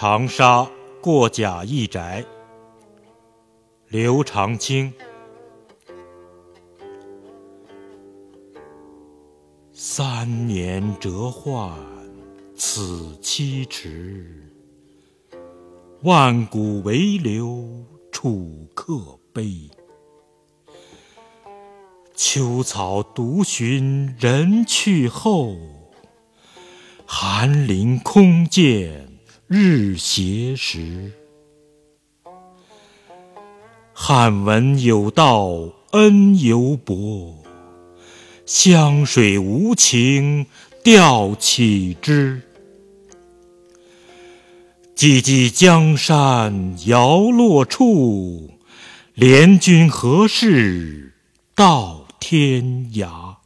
长沙过贾谊宅，刘长卿。三年谪宦，此期迟。万古为留楚客悲。秋草独寻人去后，寒林空见日斜时。汉文有道恩犹薄，湘水无情调岂知？寂寂江山摇落处，怜君何事到天涯？